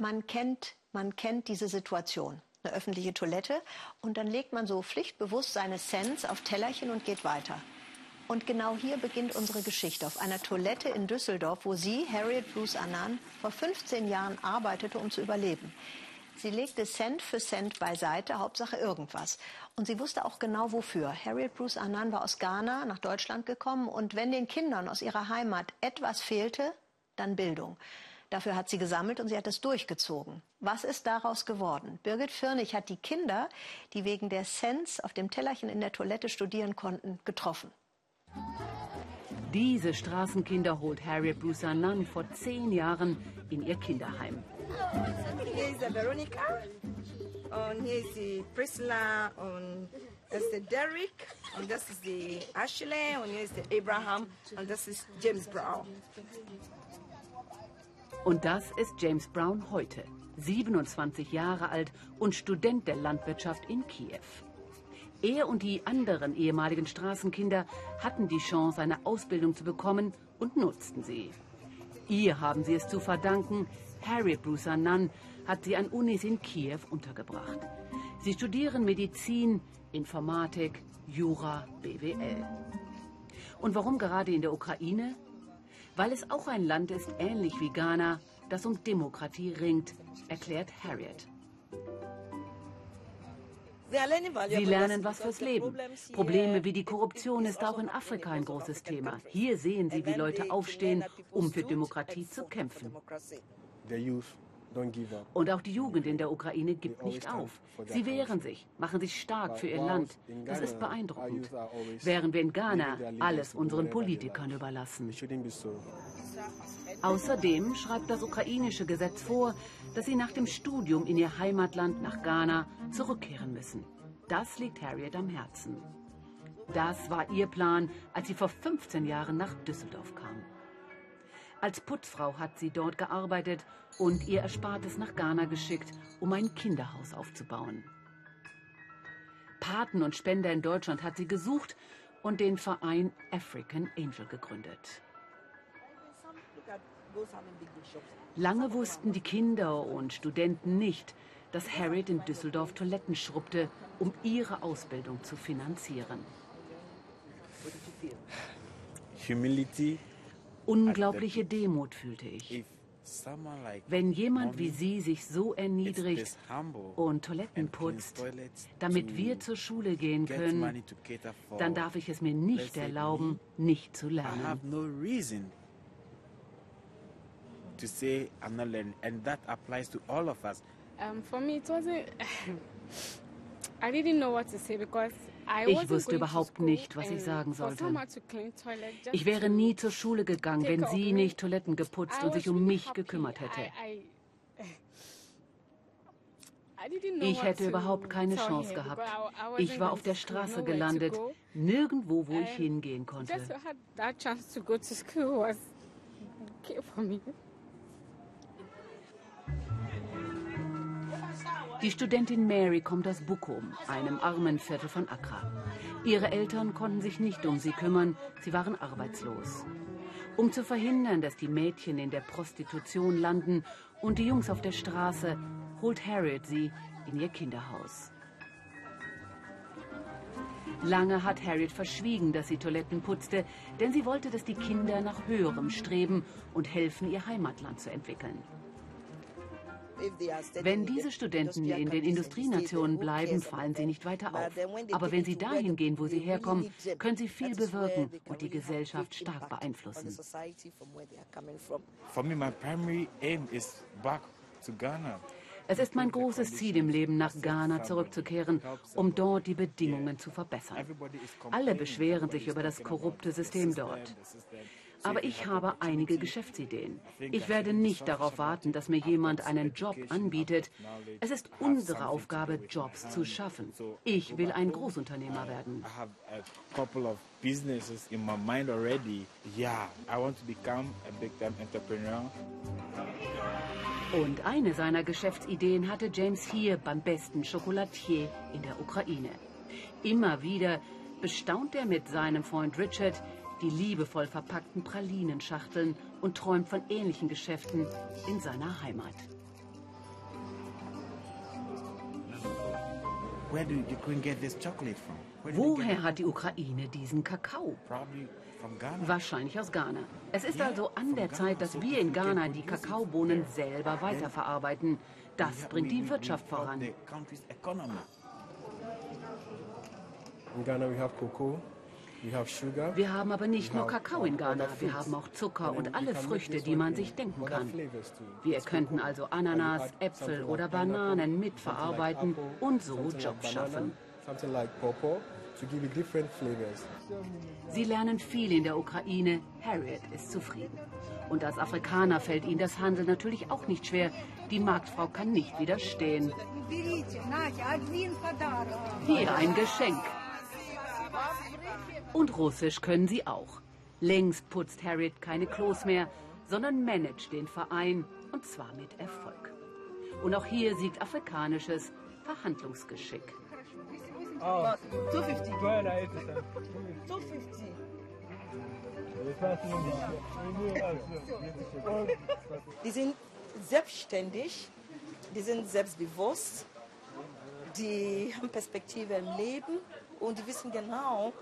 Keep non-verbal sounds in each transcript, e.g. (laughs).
Man kennt, man kennt diese Situation. Eine öffentliche Toilette und dann legt man so pflichtbewusst seine Cents auf Tellerchen und geht weiter. Und genau hier beginnt unsere Geschichte. Auf einer Toilette in Düsseldorf, wo sie, Harriet Bruce Annan, vor 15 Jahren arbeitete, um zu überleben. Sie legte Cent für Cent beiseite, Hauptsache irgendwas. Und sie wusste auch genau wofür. Harriet Bruce Annan war aus Ghana nach Deutschland gekommen und wenn den Kindern aus ihrer Heimat etwas fehlte, dann Bildung. Dafür hat sie gesammelt und sie hat es durchgezogen. Was ist daraus geworden? Birgit Firnig hat die Kinder, die wegen der Cents auf dem Tellerchen in der Toilette studieren konnten, getroffen. Diese Straßenkinder holt Harriet Busanan vor zehn Jahren in ihr Kinderheim. Hier ist Veronika und hier ist die Priscilla und das ist der Derek und das ist die Ashley und hier ist der Abraham und das ist James Brown. Und das ist James Brown heute, 27 Jahre alt und Student der Landwirtschaft in Kiew. Er und die anderen ehemaligen Straßenkinder hatten die Chance, eine Ausbildung zu bekommen und nutzten sie. Ihr haben sie es zu verdanken. Harriet Brusanan hat sie an Unis in Kiew untergebracht. Sie studieren Medizin, Informatik, Jura, BWL. Und warum gerade in der Ukraine? Weil es auch ein Land ist, ähnlich wie Ghana, das um Demokratie ringt, erklärt Harriet. Sie lernen was fürs Leben. Probleme wie die Korruption ist auch in Afrika ein großes Thema. Hier sehen Sie, wie Leute aufstehen, um für Demokratie zu kämpfen. Und auch die Jugend in der Ukraine gibt nicht auf. Sie wehren sich, machen sich stark für ihr Land. Das ist beeindruckend. Während wir in Ghana alles unseren Politikern überlassen. Außerdem schreibt das ukrainische Gesetz vor, dass sie nach dem Studium in ihr Heimatland nach Ghana zurückkehren müssen. Das liegt Harriet am Herzen. Das war ihr Plan, als sie vor 15 Jahren nach Düsseldorf kam. Als Putzfrau hat sie dort gearbeitet und ihr Erspartes nach Ghana geschickt, um ein Kinderhaus aufzubauen. Paten und Spender in Deutschland hat sie gesucht und den Verein African Angel gegründet. Lange wussten die Kinder und Studenten nicht, dass Harriet in Düsseldorf Toiletten schrubbte, um ihre Ausbildung zu finanzieren. Humility Unglaubliche Demut fühlte ich. Wenn jemand wie Sie sich so erniedrigt und Toiletten putzt, damit wir zur Schule gehen können, dann darf ich es mir nicht erlauben, nicht zu lernen. Um, for me, it wasn't. (laughs) I didn't know what to say because ich wusste überhaupt nicht, was ich sagen sollte. Ich wäre nie zur Schule gegangen, wenn sie nicht Toiletten geputzt und sich um mich gekümmert hätte. Ich hätte überhaupt keine Chance gehabt. Ich war auf der Straße gelandet, nirgendwo, wo ich hingehen konnte. Die Studentin Mary kommt aus Bukum, einem armen Viertel von Accra. Ihre Eltern konnten sich nicht um sie kümmern, sie waren arbeitslos. Um zu verhindern, dass die Mädchen in der Prostitution landen und die Jungs auf der Straße, holt Harriet sie in ihr Kinderhaus. Lange hat Harriet verschwiegen, dass sie Toiletten putzte, denn sie wollte, dass die Kinder nach höherem streben und helfen, ihr Heimatland zu entwickeln. Wenn diese Studenten in den Industrienationen bleiben, fallen sie nicht weiter auf. Aber wenn sie dahin gehen, wo sie herkommen, können sie viel bewirken und die Gesellschaft stark beeinflussen. Es ist mein großes Ziel im Leben, nach Ghana zurückzukehren, um dort die Bedingungen zu verbessern. Alle beschweren sich über das korrupte System dort. Aber ich habe einige Geschäftsideen. Ich werde nicht darauf warten, dass mir jemand einen Job anbietet. Es ist unsere Aufgabe, Jobs zu schaffen. Ich will ein Großunternehmer werden. Und eine seiner Geschäftsideen hatte James hier beim besten Chocolatier in der Ukraine. Immer wieder bestaunt er mit seinem Freund Richard die liebevoll verpackten Pralinenschachteln und träumt von ähnlichen Geschäften in seiner Heimat. Woher hat die Ukraine diesen Kakao? Wahrscheinlich aus Ghana. Es ist also an der Zeit, dass wir in Ghana die Kakaobohnen selber weiterverarbeiten. Das bringt die Wirtschaft voran. In Ghana we have cocoa. Wir haben aber nicht nur Kakao in Ghana, wir haben auch Zucker und alle Früchte, die man sich denken kann. Wir könnten also Ananas, Äpfel oder Bananen mitverarbeiten und so Jobs schaffen. Sie lernen viel in der Ukraine. Harriet ist zufrieden. Und als Afrikaner fällt ihnen das Handeln natürlich auch nicht schwer. Die Marktfrau kann nicht widerstehen. Hier ein Geschenk. Und Russisch können sie auch. Längst putzt Harriet keine Klos mehr, sondern managt den Verein und zwar mit Erfolg. Und auch hier siegt afrikanisches Verhandlungsgeschick. 250. 250. Die sind selbstständig, die sind selbstbewusst, die haben Perspektive im Leben und die wissen genau,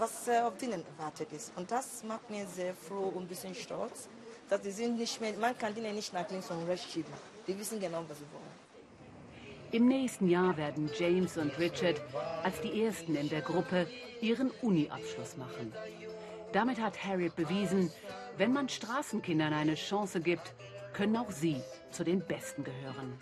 was äh, auf ihnen erwartet ist. Und das macht mir sehr froh und ein bisschen stolz, dass die sind nicht mehr, man kann ihnen nicht nach links und rechts schieben. Die wissen genau, was sie wollen. Im nächsten Jahr werden James und Richard als die ersten in der Gruppe ihren Uni-Abschluss machen. Damit hat Harriet bewiesen, wenn man Straßenkindern eine Chance gibt, können auch sie zu den Besten gehören.